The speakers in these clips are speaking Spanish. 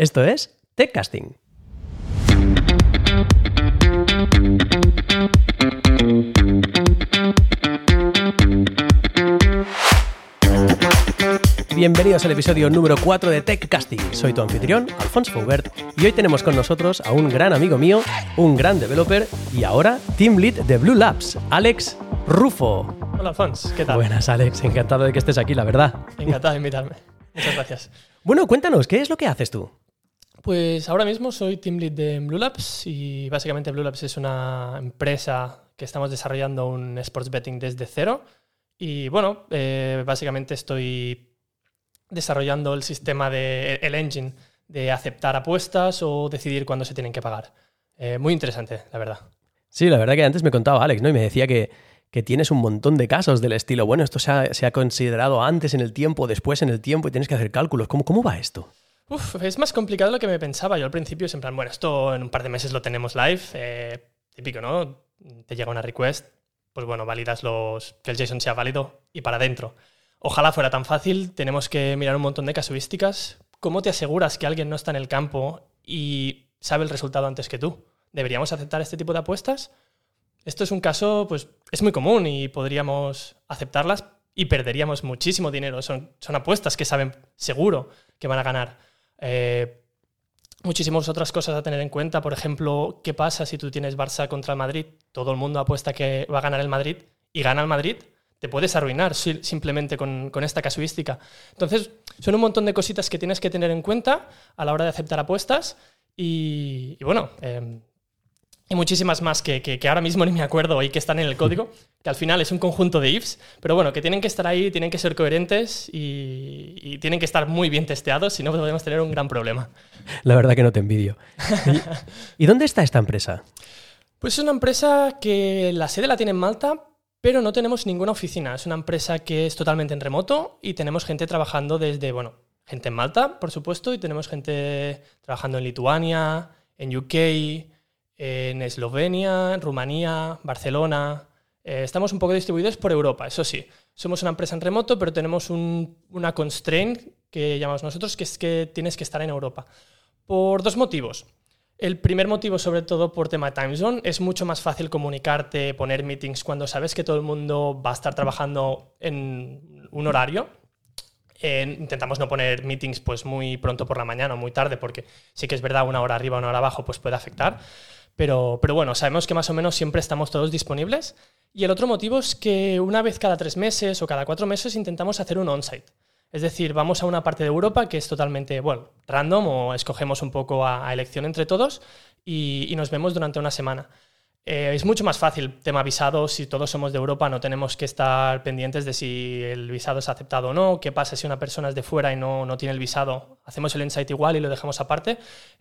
Esto es TechCasting. Bienvenidos al episodio número 4 de TechCasting. Soy tu anfitrión, Alfonso Faubert, y hoy tenemos con nosotros a un gran amigo mío, un gran developer y ahora Team Lead de Blue Labs, Alex Rufo. Hola, Alfonso, ¿qué tal? Buenas, Alex, encantado de que estés aquí, la verdad. Encantado de invitarme. Muchas gracias. Bueno, cuéntanos, ¿qué es lo que haces tú? Pues ahora mismo soy Team Lead de Blue Labs y básicamente Blue Labs es una empresa que estamos desarrollando un sports betting desde cero. Y bueno, eh, básicamente estoy desarrollando el sistema de el engine de aceptar apuestas o decidir cuándo se tienen que pagar. Eh, muy interesante, la verdad. Sí, la verdad que antes me contaba Alex, ¿no? Y me decía que, que tienes un montón de casos del estilo, bueno, esto se ha, se ha, considerado antes en el tiempo, después en el tiempo y tienes que hacer cálculos. ¿Cómo, cómo va esto? Uf, es más complicado de lo que me pensaba. Yo al principio en plan, bueno, esto en un par de meses lo tenemos live. Eh, típico, ¿no? Te llega una request, pues bueno, validas los, que el JSON sea válido y para adentro. Ojalá fuera tan fácil, tenemos que mirar un montón de casuísticas. ¿Cómo te aseguras que alguien no está en el campo y sabe el resultado antes que tú? ¿Deberíamos aceptar este tipo de apuestas? Esto es un caso, pues es muy común y podríamos aceptarlas y perderíamos muchísimo dinero. Son, son apuestas que saben seguro que van a ganar. Eh, muchísimas otras cosas a tener en cuenta. Por ejemplo, ¿qué pasa si tú tienes Barça contra el Madrid? Todo el mundo apuesta que va a ganar el Madrid y gana el Madrid te puedes arruinar simplemente con, esta casuística. Entonces, son un montón de cositas que tienes que tener en cuenta a la hora de aceptar apuestas y, bueno, eh, y muchísimas más que, que, que, ahora mismo ni me acuerdo y que están en el código, que al final es un conjunto de ifs, pero bueno, que tienen que estar ahí, tienen que ser coherentes y, y tienen que estar muy bien testeados, si no podemos tener un gran problema. La verdad que no te envidio. ¿Y, ¿Y dónde está esta empresa? Pues es una empresa que la sede la tiene en Malta, pero no tenemos ninguna oficina. Es una empresa que es totalmente en remoto y tenemos gente trabajando desde, bueno, gente en Malta, por supuesto, y tenemos gente trabajando en Lituania, en UK, en Eslovenia, Rumanía, Barcelona. Eh, estamos un poco distribuidos por Europa, eso sí. Somos una empresa en remoto, pero tenemos un, una constraint que llamamos nosotros, que es que tienes que estar en Europa. Por dos motivos. El primer motivo, sobre todo por tema de time zone, es mucho más fácil comunicarte, poner meetings cuando sabes que todo el mundo va a estar trabajando en un horario. Eh, intentamos no poner meetings pues muy pronto por la mañana o muy tarde, porque sí que es verdad, una hora arriba, una hora abajo, pues puede afectar. Pero, pero bueno, sabemos que más o menos siempre estamos todos disponibles. Y el otro motivo es que una vez cada tres meses o cada cuatro meses intentamos hacer un on-site. Es decir, vamos a una parte de Europa que es totalmente, bueno, random o escogemos un poco a, elección entre todos y, nos vemos durante una semana. Eh, es mucho más fácil, tema visado, si todos somos de Europa no tenemos que estar pendientes de si el visado es aceptado o no, qué pasa si una persona es de fuera y no, no tiene el visado, hacemos el insight igual y lo dejamos aparte.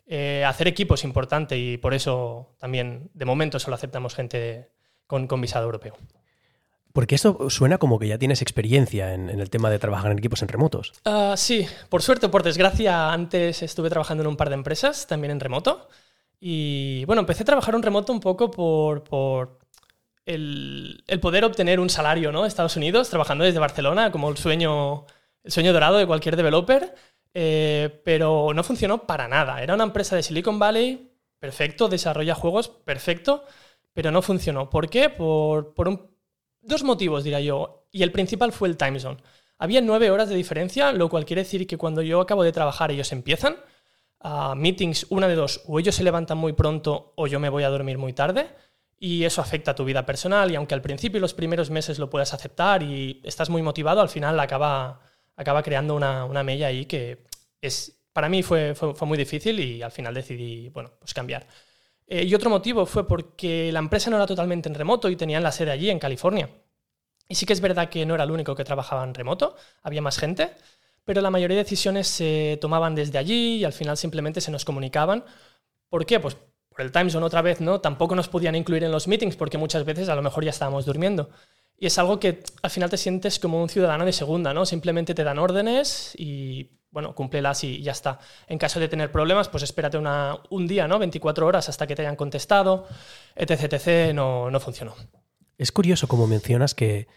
Eh, hacer equipo es importante y por eso también de momento solo aceptamos gente con, con visado europeo. Porque esto suena como que ya tienes experiencia en, en el tema de trabajar en equipos en remotos. Uh, sí, por suerte o por desgracia, antes estuve trabajando en un par de empresas, también en remoto. Y bueno, empecé a trabajar en remoto un poco por, por el, el, poder obtener un salario ¿no? Estados Unidos, trabajando desde Barcelona, como el sueño, el sueño dorado de cualquier developer. Eh, pero no funcionó para nada. Era una empresa de Silicon Valley, perfecto, desarrolla juegos, perfecto, pero no funcionó. ¿Por qué? Por, por un Dos motivos, diría yo, y el principal fue el time zone. Había nueve horas de diferencia, lo cual quiere decir que cuando yo acabo de trabajar ellos empiezan. Uh, meetings, una de dos, o ellos se levantan muy pronto o yo me voy a dormir muy tarde. Y eso afecta a tu vida personal y aunque al principio y los primeros meses lo puedas aceptar y estás muy motivado, al final acaba, acaba creando una, una mella ahí que es, para mí fue, fue, fue, muy difícil y al final decidí bueno, pues cambiar. Eh, y otro motivo fue porque la empresa no era totalmente en remoto y tenían la sede allí, en California. Y sí que es verdad que no era el único que trabajaba en remoto, había más gente, pero la mayoría de decisiones se tomaban desde allí y al final simplemente se nos comunicaban. ¿Por qué? Pues por el time zone otra vez, ¿no? Tampoco nos podían incluir en los meetings porque muchas veces a lo mejor ya estábamos durmiendo. Y es algo que al final te sientes como un ciudadano de segunda, ¿no? Simplemente te dan órdenes y bueno, cúmplelas y ya está. En caso de tener problemas, pues espérate un día, ¿no? 24 horas hasta que te hayan contestado, etc, etc, no, no funcionó. Es curioso como mencionas que,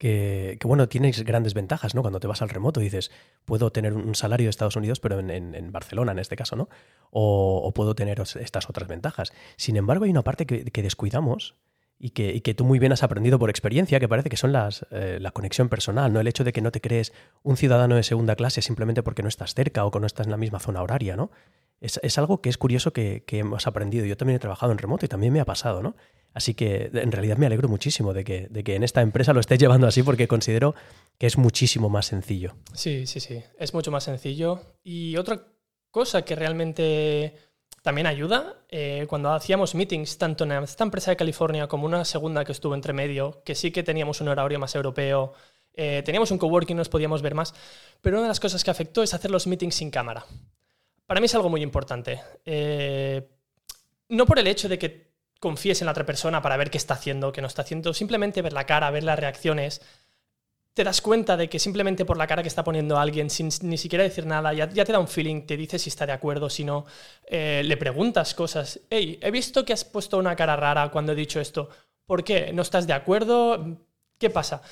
que, bueno, tienes grandes ventajas, ¿no? Cuando te vas al remoto dices, puedo tener un salario de Estados Unidos, pero en, Barcelona en este caso, ¿no? O, puedo tener estas otras ventajas. Sin embargo, hay una parte que, descuidamos y que, tú muy bien has aprendido por experiencia, que parece que son las, eh, la conexión personal, ¿no? El hecho de que no te crees un ciudadano de segunda clase simplemente porque no estás cerca o que no estás en la misma zona horaria, ¿no? Es, algo que es curioso que, que hemos aprendido. Yo también he trabajado en remoto y también me ha pasado, ¿no? Así que en realidad me alegro muchísimo de que, de que en esta empresa lo estés llevando así porque considero que es muchísimo más sencillo. Sí, sí, sí, es mucho más sencillo. Y otra cosa que realmente también ayuda, eh, cuando hacíamos meetings, tanto en esta empresa de California como una segunda que estuvo entre medio, que sí que teníamos un horario más europeo, eh, teníamos un coworking, nos podíamos ver más, pero una de las cosas que afectó es hacer los meetings sin cámara. Para mí es algo muy importante. Eh, no por el hecho de que confíes en la otra persona para ver qué está haciendo, qué no está haciendo, simplemente ver la cara, ver las reacciones, te das cuenta de que simplemente por la cara que está poniendo alguien, sin ni siquiera decir nada, ya, te da un feeling, te dice si está de acuerdo, si no, eh, le preguntas cosas. Hey, he visto que has puesto una cara rara cuando he dicho esto. ¿Por qué? ¿No estás de acuerdo? ¿Qué pasa?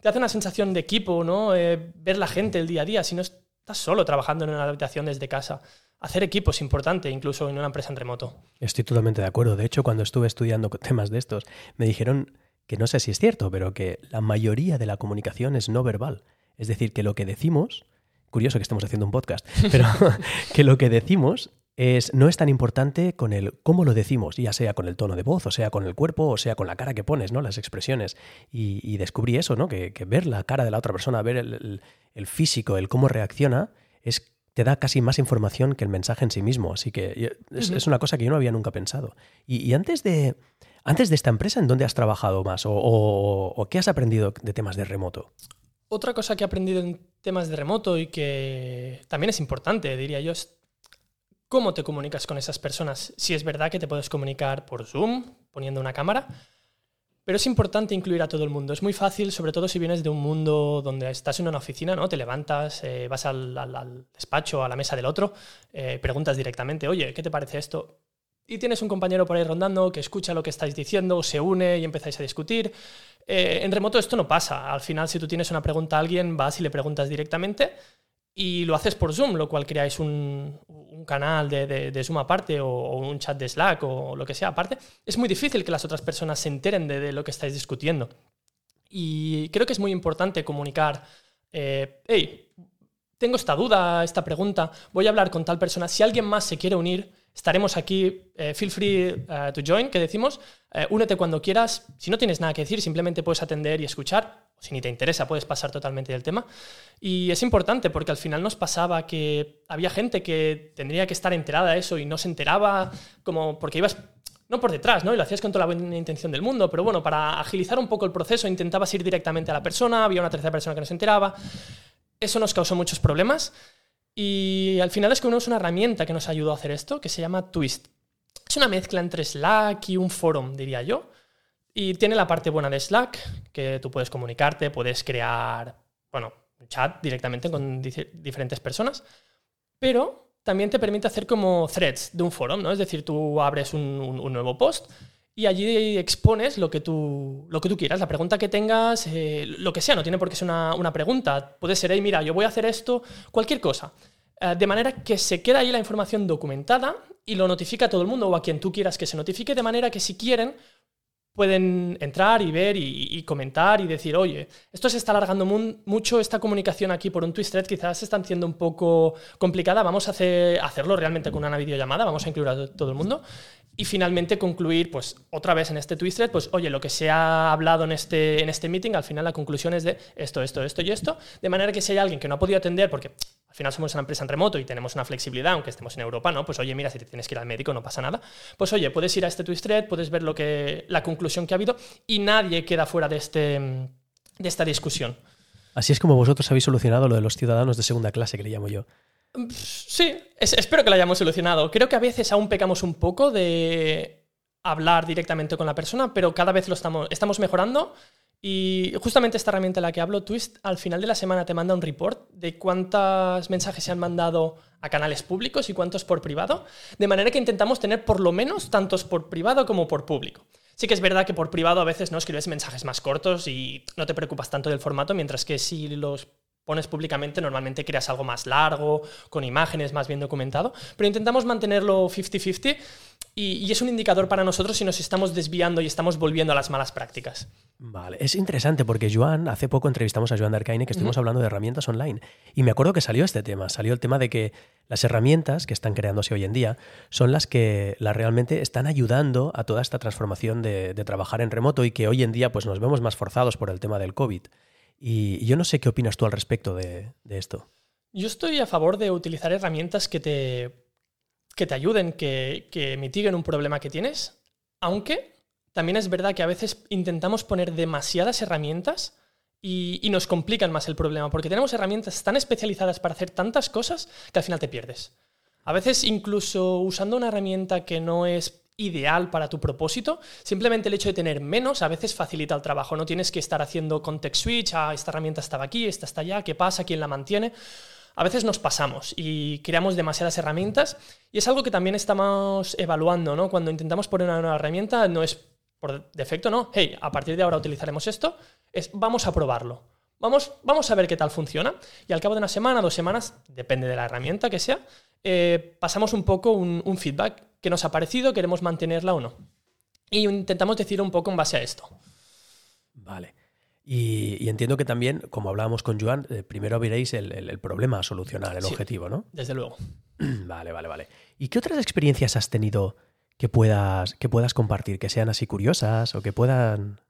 Te hace una sensación de equipo, ¿no? Eh, ver la gente el día a día, si no estás solo trabajando en una habitación desde casa hacer equipo es importante, incluso en una empresa en remoto. Estoy totalmente de acuerdo. De hecho, cuando estuve estudiando temas de estos, me dijeron que no sé si es cierto, pero que la mayoría de la comunicación es no verbal. Es decir, que lo que decimos, curioso que estemos haciendo un podcast, pero que lo que decimos es, no es tan importante con el cómo lo decimos, ya sea con el tono de voz, o sea con el cuerpo, o sea con la cara que pones, ¿no? Las expresiones. Y, descubrí eso, ¿no? Que, ver la cara de la otra persona, ver el, el físico, el cómo reacciona, es te da casi más información que el mensaje en sí mismo. Así que es, una cosa que yo no había nunca pensado. Y, antes, de, antes de esta empresa, ¿en dónde has trabajado más? O, qué has aprendido de temas de remoto? Otra cosa que he aprendido en temas de remoto y que también es importante, diría yo, es cómo te comunicas con esas personas. Si es verdad que te puedes comunicar por Zoom, poniendo una cámara, pero es importante incluir a todo el mundo. Es muy fácil, sobre todo si vienes de un mundo donde estás en una oficina, ¿no? Te levantas, eh, vas al, despacho, a la mesa del otro, eh, preguntas directamente, oye, ¿qué te parece esto? Y tienes un compañero por ahí rondando que escucha lo que estáis diciendo, se une y empezáis a discutir. Eh, en remoto esto no pasa. Al final, si tú tienes una pregunta a alguien, vas y le preguntas directamente y lo haces por Zoom, lo cual creáis un, canal de, Zoom aparte o, un chat de Slack o lo que sea aparte, es muy difícil que las otras personas se enteren de, lo que estáis discutiendo. Y creo que es muy importante comunicar, eh, hey, tengo esta duda, esta pregunta, voy a hablar con tal persona, si alguien más se quiere unir, estaremos aquí, eh, feel free uh, to join, que decimos, eh, únete cuando quieras, si no tienes nada que decir, simplemente puedes atender y escuchar, si ni te interesa, puedes pasar totalmente del tema. Y es importante porque al final nos pasaba que había gente que tendría que estar enterada de eso y no se enteraba, como porque ibas no por detrás, ¿no? Y lo hacías con toda la buena intención del mundo, pero bueno, para agilizar un poco el proceso intentabas ir directamente a la persona, había una tercera persona que no se enteraba. Eso nos causó muchos problemas y al final descubrimos una herramienta que nos ayudó a hacer esto, que se llama Twist. Es una mezcla entre Slack y un forum, diría yo. Y tiene la parte buena de Slack, que tú puedes comunicarte, puedes crear, bueno, un chat directamente con diferentes personas, pero también te permite hacer como threads de un forum, ¿no? Es decir, tú abres un, nuevo post y allí expones lo que tú, lo que tú quieras, la pregunta que tengas, eh, lo que sea, no tiene por qué ser una, pregunta. Puede ser, hey, mira, yo voy a hacer esto, cualquier cosa. Eh, de manera que se queda ahí la información documentada y lo notifica a todo el mundo o a quien tú quieras que se notifique, de manera que si quieren pueden entrar y ver y, comentar y decir, oye, esto se está alargando mucho, esta comunicación aquí por un twist thread quizás se está haciendo un poco complicada, vamos a hacer, hacerlo realmente con una videollamada, vamos a incluir a todo el mundo. Y finalmente concluir, pues otra vez en este twist thread, pues oye, lo que se ha hablado en este, en este meeting, al final la conclusión es de esto, esto, esto y esto, de manera que si hay alguien que no ha podido atender, porque final somos una empresa en remoto y tenemos una flexibilidad, aunque estemos en Europa, ¿no? Pues oye, mira, si te tienes que ir al médico no pasa nada. Pues oye, puedes ir a este twist thread, puedes ver lo que, la conclusión que ha habido y nadie queda fuera de, este, de esta discusión. Así es como vosotros habéis solucionado lo de los ciudadanos de segunda clase, que le llamo yo. Sí, espero que lo hayamos solucionado. Creo que a veces aún pecamos un poco de hablar directamente con la persona, pero cada vez lo estamos, estamos mejorando y justamente esta herramienta en la que hablo, Twist, al final de la semana te manda un report de cuántos mensajes se han mandado a canales públicos y cuántos por privado, de manera que intentamos tener por lo menos tantos por privado como por público. Sí que es verdad que por privado a veces no escribes mensajes más cortos y no te preocupas tanto del formato, mientras que si los pones públicamente, normalmente creas algo más largo, con imágenes, más bien documentado, pero intentamos mantenerlo 50-50 y, es un indicador para nosotros si nos estamos desviando y estamos volviendo a las malas prácticas. Vale, es interesante porque Joan, hace poco entrevistamos a Joan Darkaine que estuvimos hablando de herramientas online y me acuerdo que salió este tema, salió el tema de que las herramientas que están creándose hoy en día son las que las realmente están ayudando a toda esta transformación de, de trabajar en remoto y que hoy en día pues nos vemos más forzados por el tema del COVID. Y yo no sé qué opinas tú al respecto de, esto. Yo estoy a favor de utilizar herramientas que te, que te ayuden, que, que mitiguen un problema que tienes, aunque también es verdad que a veces intentamos poner demasiadas herramientas y, y, nos complican más el problema, porque tenemos herramientas tan especializadas para hacer tantas cosas que al final te pierdes. A veces incluso usando una herramienta que no es ideal para tu propósito. Simplemente el hecho de tener menos a veces facilita el trabajo. No tienes que estar haciendo context switch, ah, esta herramienta estaba aquí, esta está allá, ¿qué pasa? ¿Quién la mantiene? A veces nos pasamos y creamos demasiadas herramientas y es algo que también estamos evaluando, ¿no? Cuando intentamos poner una nueva herramienta no es por defecto, ¿no? Hey, a partir de ahora utilizaremos esto, es vamos a probarlo. Vamos, vamos a ver qué tal funciona y al cabo de una semana, dos semanas, depende de la herramienta que sea, eh, pasamos un poco un, feedback que nos ha parecido, queremos mantenerla o no. Y intentamos decir un poco en base a esto. Vale. Y, entiendo que también, como hablábamos con Joan, eh, primero veréis el, problema a solucionar, el objetivo, ¿no? Desde luego. Vale, vale, vale. ¿Y qué otras experiencias has tenido que puedas, que puedas compartir, que sean así curiosas o que puedan...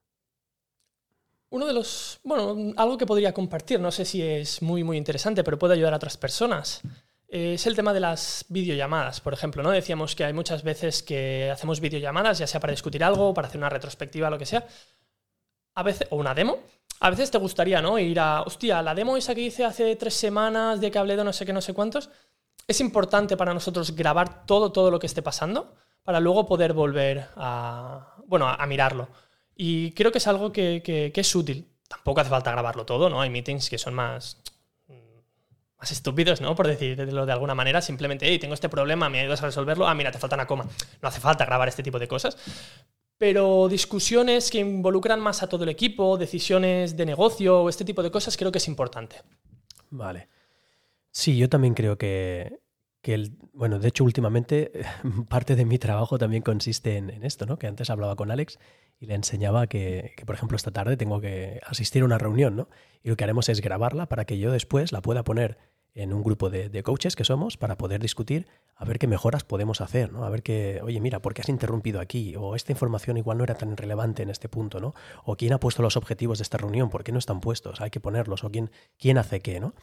Uno de los, bueno, algo que podría compartir, no sé si es muy, muy interesante, pero puede ayudar a otras personas es el tema de las videollamadas, por ejemplo, ¿no? Decíamos que hay muchas veces que hacemos videollamadas, ya sea para discutir algo, para hacer una retrospectiva, lo que sea, a veces, o una demo. A veces te gustaría, ¿no? Ir a, hostia, la demo esa que hice hace tres semanas de que hablé de no sé qué, no sé cuántos. Es importante para nosotros grabar todo, todo lo que esté pasando para luego poder volver a, bueno, a, mirarlo. Y creo que es algo que, que es útil. Tampoco hace falta grabarlo todo, ¿no? Hay meetings que son más más estúpidos, ¿no? Por decirlo de alguna manera, simplemente, hey, tengo este problema, me ayudas a resolverlo, ah, mira, te falta una coma. No hace falta grabar este tipo de cosas. Pero discusiones que involucran más a todo el equipo, decisiones de negocio este tipo de cosas, creo que es importante. Vale. Sí, yo también creo que, el, bueno, de hecho, últimamente parte de mi trabajo también consiste en, esto, ¿no? Que antes hablaba con Alex y le enseñaba que, que, por ejemplo, esta tarde tengo que asistir a una reunión, ¿no? Y lo que haremos es grabarla para que yo después la pueda poner en un grupo de, coaches que somos para poder discutir a ver qué mejoras podemos hacer, ¿no? A ver qué, oye, mira, ¿por qué has interrumpido aquí? O esta información igual no era tan relevante en este punto, ¿no? O quién ha puesto los objetivos de esta reunión, ¿por qué no están puestos? Hay que ponerlos, o quién, quién hace qué, ¿no?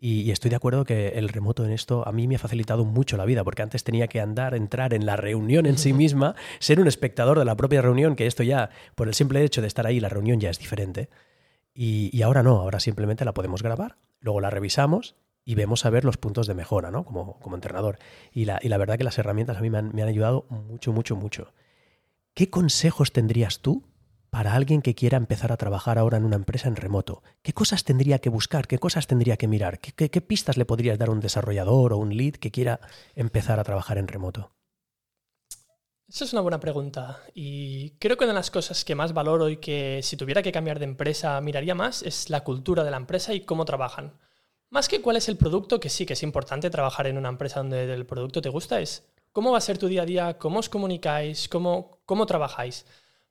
Y, estoy de acuerdo que el remoto en esto a mí me ha facilitado mucho la vida, porque antes tenía que andar, entrar en la reunión en sí misma, ser un espectador de la propia reunión, que esto ya, por el simple hecho de estar ahí, la reunión ya es diferente. Y, y ahora no, ahora simplemente la podemos grabar, luego la revisamos y vemos a ver los puntos de mejora, ¿no? Como, como entrenador. Y la, y la, verdad que las herramientas a mí me han, me han, ayudado mucho, mucho, mucho. ¿Qué consejos tendrías tú para alguien que quiera empezar a trabajar ahora en una empresa en remoto? ¿Qué cosas tendría que buscar? ¿Qué cosas tendría que mirar? ¿Qué, pistas le podrías dar a un desarrollador o un lead que quiera empezar a trabajar en remoto? Esa es una buena pregunta y creo que una de las cosas que más valoro y que si tuviera que cambiar de empresa miraría más es la cultura de la empresa y cómo trabajan. Más que cuál es el producto, que sí que es importante trabajar en una empresa donde el producto te gusta, es cómo va a ser tu día a día, cómo os comunicáis, cómo, cómo trabajáis.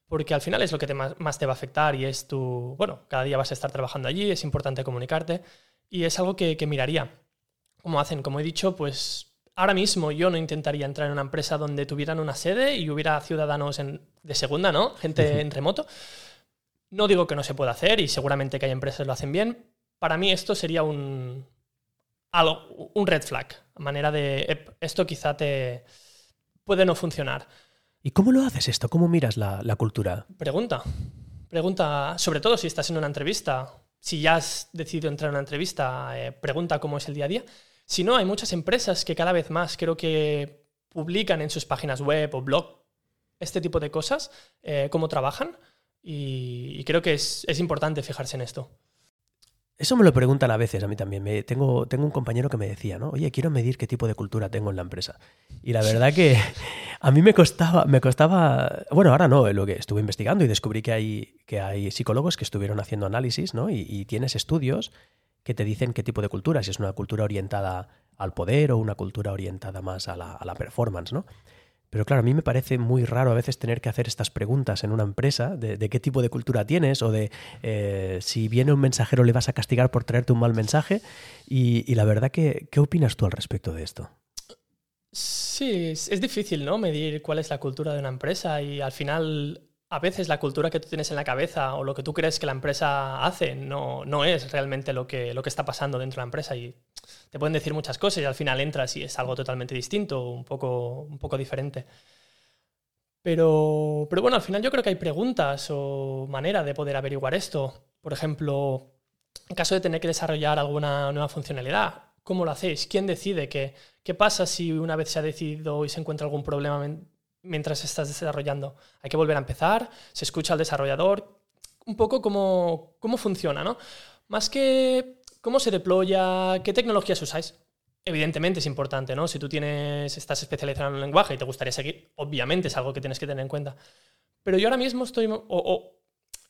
Porque al final es lo que más, te va a afectar y es tu, bueno, cada día vas a estar trabajando allí, es importante comunicarte y es algo que, miraría. ¿Cómo hacen? Como he dicho, pues ahora mismo yo no intentaría entrar en una empresa donde tuvieran una sede y hubiera ciudadanos de segunda, ¿no? Gente en remoto. No digo que no se pueda hacer y seguramente que hay empresas que lo hacen bien, para mí esto sería un, algo, un red flag, manera de, esto quizá te puede no funcionar. ¿Y cómo lo haces esto? ¿Cómo miras la, cultura? Pregunta. Pregunta, sobre todo si estás en una entrevista, si ya has decidido entrar en una entrevista, eh, pregunta cómo es el día a día. Si no, hay muchas empresas que cada vez más creo que publican en sus páginas web o blog este tipo de cosas, eh, cómo trabajan, y, creo que es importante fijarse en esto. Eso me lo preguntan a veces a mí también. Me, tengo, tengo un compañero que me decía, ¿no? Oye, quiero medir qué tipo de cultura tengo en la empresa. Y la verdad que a mí me costaba, me costaba. Bueno, ahora no, lo que estuve investigando y descubrí que hay, que hay psicólogos que estuvieron haciendo análisis, ¿no? Y, tienes estudios que te dicen qué tipo de cultura, si es una cultura orientada al poder o una cultura orientada más a la, a la performance, ¿no? Pero claro, a mí me parece muy raro a veces tener que hacer estas preguntas en una empresa de, qué tipo de cultura tienes o de eh, si viene un mensajero le vas a castigar por traerte un mal mensaje. Y, la verdad que, ¿qué opinas tú al respecto de esto? Sí, es, es, difícil, ¿no? Medir cuál es la cultura de una empresa y al final a veces la cultura que tú tienes en la cabeza o lo que tú crees que la empresa hace no, no es realmente lo que, lo que está pasando dentro de la empresa y te pueden decir muchas cosas y al final entras y es algo totalmente distinto, un poco, un poco diferente. Pero, pero bueno, al final yo creo que hay preguntas o manera de poder averiguar esto. Por ejemplo, en caso de tener que desarrollar alguna nueva funcionalidad, ¿cómo lo hacéis? ¿Quién decide? ¿Qué, qué pasa si una vez se ha decidido y se encuentra algún problema mientras estás desarrollando. Hay que volver a empezar, se escucha al desarrollador, un poco cómo, cómo funciona, ¿no? Más que cómo se deploya, qué tecnologías usáis. Evidentemente es importante, ¿no? Si tú tienes, estás especializado en un lenguaje y te gustaría seguir, obviamente es algo que tienes que tener en cuenta. Pero yo ahora mismo estoy, o,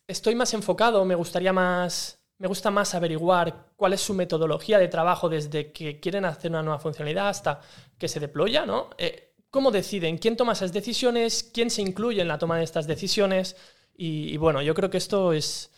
estoy más enfocado, me gustaría más, me gusta más averiguar cuál es su metodología de trabajo desde que quieren hacer una nueva funcionalidad hasta que se deploya, ¿no? Eh, cómo deciden, quién toma esas decisiones, quién se incluye en la toma de estas decisiones. Y, bueno, yo creo que esto es,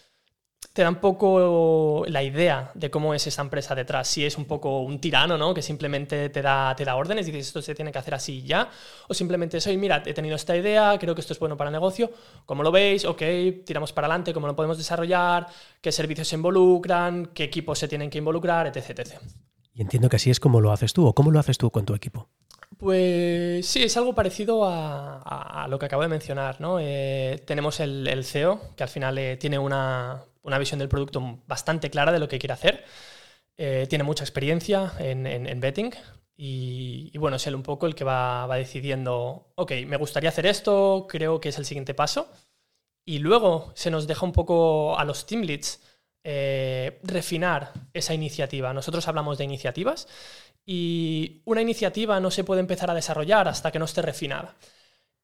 te da un poco la idea de cómo es esa empresa detrás. Si es un poco un tirano, ¿no? Que simplemente te da, te da órdenes dices esto se tiene que hacer así ya. O simplemente soy, mira, he tenido esta idea, creo que esto es bueno para el negocio. ¿Cómo lo veis? Ok, tiramos para adelante, cómo lo podemos desarrollar, qué servicios se involucran, qué equipos se tienen que involucrar, etc. etc. Y entiendo que así es como lo haces tú, o cómo lo haces tú con tu equipo. Pues sí, es algo parecido a, lo que acabo de mencionar. ¿no? Eh, tenemos el, CEO, que al final eh, tiene una, visión del producto bastante clara de lo que quiere hacer. Eh, tiene mucha experiencia en, betting y, bueno, es él un poco el que va, va, decidiendo, ok, me gustaría hacer esto, creo que es el siguiente paso. Y luego se nos deja un poco a los team leads refinar esa iniciativa. Nosotros hablamos de iniciativas y una iniciativa no se puede empezar a desarrollar hasta que no esté refinada.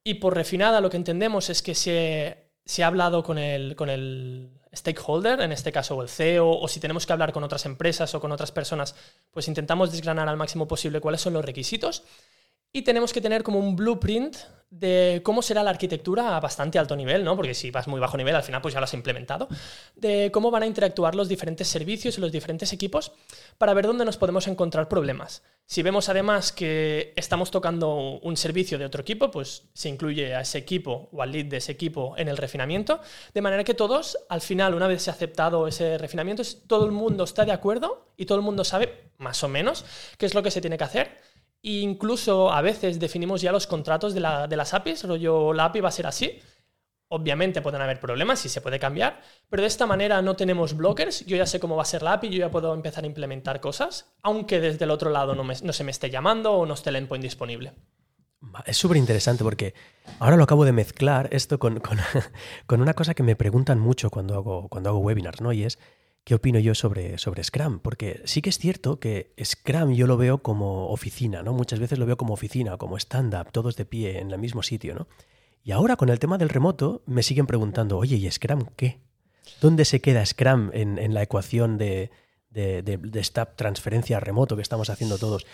Y por refinada lo que entendemos es que se, se ha hablado con el, con el stakeholder, en este caso el CEO, o si tenemos que hablar con otras empresas o con otras personas, pues intentamos desgranar al máximo posible cuáles son los requisitos y tenemos que tener como un blueprint de cómo será la arquitectura a bastante alto nivel, ¿no? Porque si vas muy bajo nivel, al final pues ya lo has implementado, de cómo van a interactuar los diferentes servicios y los diferentes equipos para ver dónde nos podemos encontrar problemas. Si vemos además que estamos tocando un servicio de otro equipo, pues se incluye a ese equipo o al lead de ese equipo en el refinamiento, de manera que todos, al final, una vez se ha aceptado ese refinamiento, todo el mundo está de acuerdo y todo el mundo sabe, más o menos, qué es lo que se tiene que hacer incluso a veces definimos ya los contratos de, las APIs, rollo la API va a ser así. Obviamente pueden haber problemas y se puede cambiar, pero de esta manera no tenemos blockers. Yo ya sé cómo va a ser la API, yo ya puedo empezar a implementar cosas, aunque desde el otro lado no, se me esté llamando o no esté el endpoint disponible. Es súper interesante porque ahora lo acabo de mezclar esto con, con, una cosa que me preguntan mucho cuando hago, cuando hago webinars, ¿no? Y es, qué opino yo sobre, sobre Scrum, porque sí que es cierto que Scrum yo lo veo como oficina, ¿no? Muchas veces lo veo como oficina, como stand-up, todos de pie en el mismo sitio, ¿no? Y ahora con el tema del remoto me siguen preguntando, oye, ¿y Scrum qué? ¿Dónde se queda Scrum en, la ecuación de, de, esta transferencia remoto que estamos haciendo todos?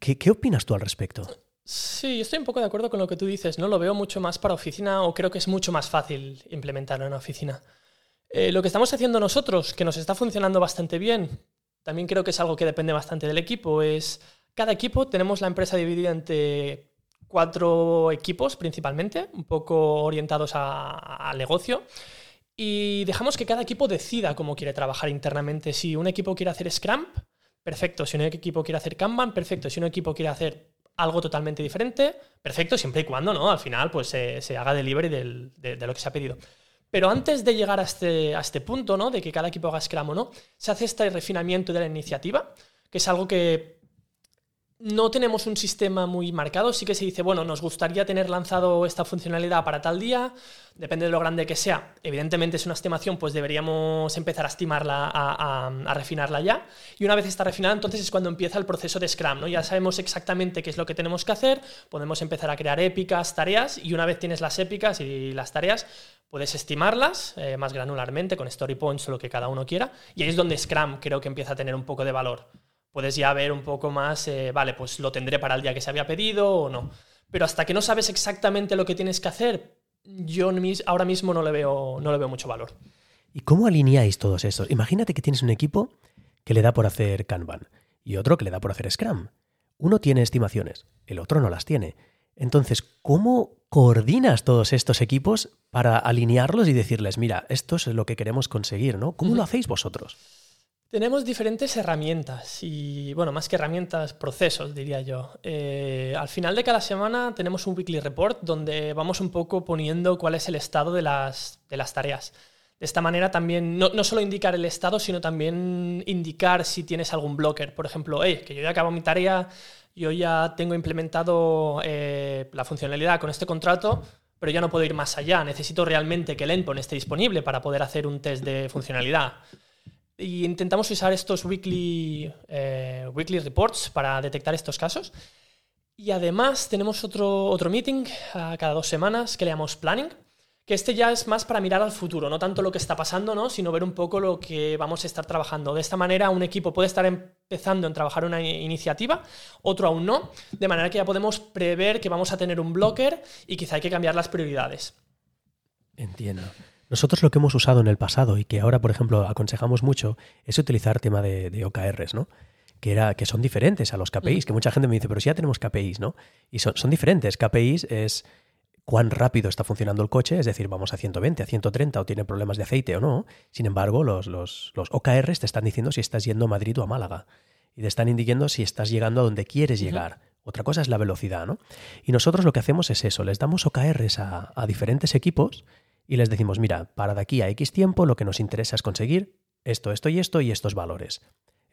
¿Qué, ¿Qué opinas tú al respecto? Sí, estoy un poco de acuerdo con lo que tú dices, ¿no? Lo veo mucho más para oficina o creo que es mucho más fácil implementarlo en una oficina. Eh, lo que estamos haciendo nosotros, que nos está funcionando bastante bien, también creo que es algo que depende bastante del equipo, es cada equipo tenemos la empresa dividida entre cuatro equipos principalmente, un poco orientados al negocio. Y dejamos que cada equipo decida cómo quiere trabajar internamente. Si un equipo quiere hacer Scrum, perfecto. Si un equipo quiere hacer Kanban, perfecto. Si un equipo quiere hacer algo totalmente diferente, perfecto, siempre y cuando ¿no? al final pues, se, haga delivery de, lo que se ha pedido. Pero antes de llegar a este, a este punto, ¿no? De que cada equipo haga Scrum o no, se hace este refinamiento de la iniciativa, que es algo que no tenemos un sistema muy marcado, sí que se dice, bueno, nos gustaría tener lanzado esta funcionalidad para tal día, depende de lo grande que sea. Evidentemente es una estimación, pues deberíamos empezar a estimarla, a, refinarla ya. Y una vez está refinada, entonces es cuando empieza el proceso de Scrum, ¿no? Ya sabemos exactamente qué es lo que tenemos que hacer, podemos empezar a crear épicas, tareas, y una vez tienes las épicas y las tareas, puedes estimarlas eh, más granularmente con story points o lo que cada uno quiera, y ahí es donde Scrum creo que empieza a tener un poco de valor puedes ya ver un poco más, eh, vale, pues lo tendré para el día que se había pedido o no. Pero hasta que no sabes exactamente lo que tienes que hacer, yo ahora mismo no le veo, no le veo mucho valor. ¿Y cómo alineáis todos estos? Imagínate que tienes un equipo que le da por hacer Kanban y otro que le da por hacer Scrum. Uno tiene estimaciones, el otro no las tiene. Entonces, ¿cómo coordinas todos estos equipos para alinearlos y decirles, mira, esto es lo que queremos conseguir, ¿no? ¿Cómo lo hacéis vosotros? Tenemos diferentes herramientas y, bueno, más que herramientas, procesos, diría yo. Eh, al final de cada semana tenemos un weekly report donde vamos un poco poniendo cuál es el estado de las, de las tareas. De esta manera también, no, no, solo indicar el estado, sino también indicar si tienes algún blocker. Por ejemplo, hey, que yo ya acabo mi tarea, yo ya tengo implementado eh, la funcionalidad con este contrato, pero ya no puedo ir más allá. Necesito realmente que el endpoint esté disponible para poder hacer un test de funcionalidad. Y intentamos usar estos weekly, eh, weekly reports para detectar estos casos. Y además tenemos otro, otro meeting cada dos semanas que le llamamos planning, que este ya es más para mirar al futuro, no tanto lo que está pasando, ¿no? sino ver un poco lo que vamos a estar trabajando. De esta manera un equipo puede estar empezando en trabajar una iniciativa, otro aún no, de manera que ya podemos prever que vamos a tener un blocker y quizá hay que cambiar las prioridades. Entiendo. Nosotros lo que hemos usado en el pasado y que ahora, por ejemplo, aconsejamos mucho es utilizar tema de, OKRs, ¿no? Que, era, que son diferentes a los KPIs, que mucha gente me dice, pero si ya tenemos KPIs, ¿no? Y son, son diferentes. KPIs es cuán rápido está funcionando el coche, es decir, vamos a 120, a 130 o tiene problemas de aceite o no. Sin embargo, los, los, los OKRs te están diciendo si estás yendo a Madrid o a Málaga y te están indicando si estás llegando a donde quieres llegar. Otra cosa es la velocidad, ¿no? Y nosotros lo que hacemos es eso, les damos OKRs a, a diferentes equipos y les decimos, mira, para de aquí a X tiempo lo que nos interesa es conseguir esto, esto y esto y estos valores.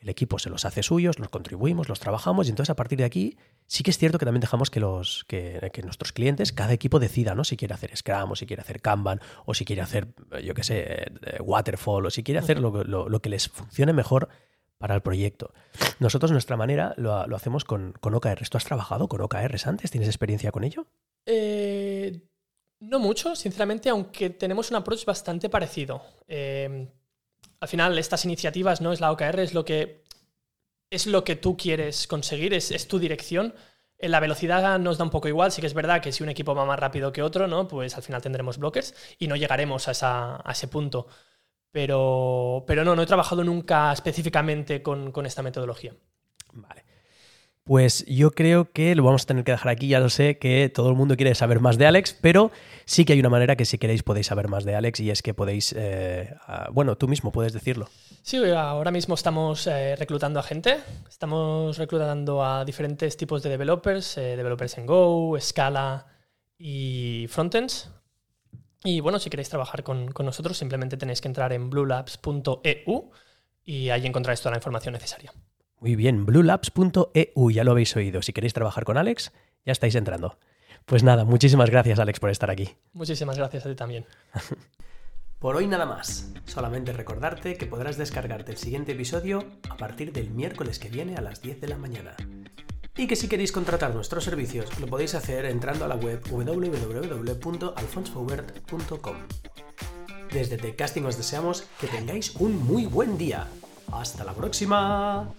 El equipo se los hace suyos, los contribuimos, los trabajamos y entonces a partir de aquí sí que es cierto que también dejamos que, los, que, nuestros clientes, cada equipo decida ¿no? si quiere hacer Scrum o si quiere hacer Kanban o si quiere hacer, yo qué sé, eh, Waterfall o si quiere hacer lo, que les funcione mejor para el proyecto. Nosotros, nuestra manera, lo, hacemos con, con OKRs. ¿Tú has trabajado con OKRs antes? ¿Tienes experiencia con ello? Eh, no mucho, sinceramente, aunque tenemos un approach bastante parecido. Eh, al final, estas iniciativas, ¿no? Es la OKR, es lo que, es lo que tú quieres conseguir, es, tu dirección. En la velocidad nos da un poco igual, sí que es verdad que si un equipo va más rápido que otro, ¿no? Pues al final tendremos bloques y no llegaremos a, ese punto. Pero, pero no, no he trabajado nunca específicamente con esta metodología. Vale. Pues yo creo que lo vamos a tener que dejar aquí. Ya lo sé que todo el mundo quiere saber más de Alex, pero sí que hay una manera que si queréis podéis saber más de Alex y es que podéis, eh, bueno, tú mismo puedes decirlo. Sí, ahora mismo estamos eh, reclutando a gente. Estamos reclutando a diferentes tipos de developers, eh, developers en Go, Scala y frontends. Y bueno, si queréis trabajar con, con nosotros, simplemente tenéis que entrar en bluelabs.eu y ahí encontraréis toda la información necesaria. Muy bien, bluelabs.eu, ya lo habéis oído. Si queréis trabajar con Alex, ya estáis entrando. Pues nada, muchísimas gracias Alex por estar aquí. Muchísimas gracias a ti también. por hoy nada más. Solamente recordarte que podrás descargarte el siguiente episodio a partir del miércoles que viene a las 10 de la mañana. Y que si queréis contratar nuestros servicios lo podéis hacer entrando a la web www.alfonsfaubert.com. Desde The Casting os deseamos que tengáis un muy buen día. Hasta la próxima.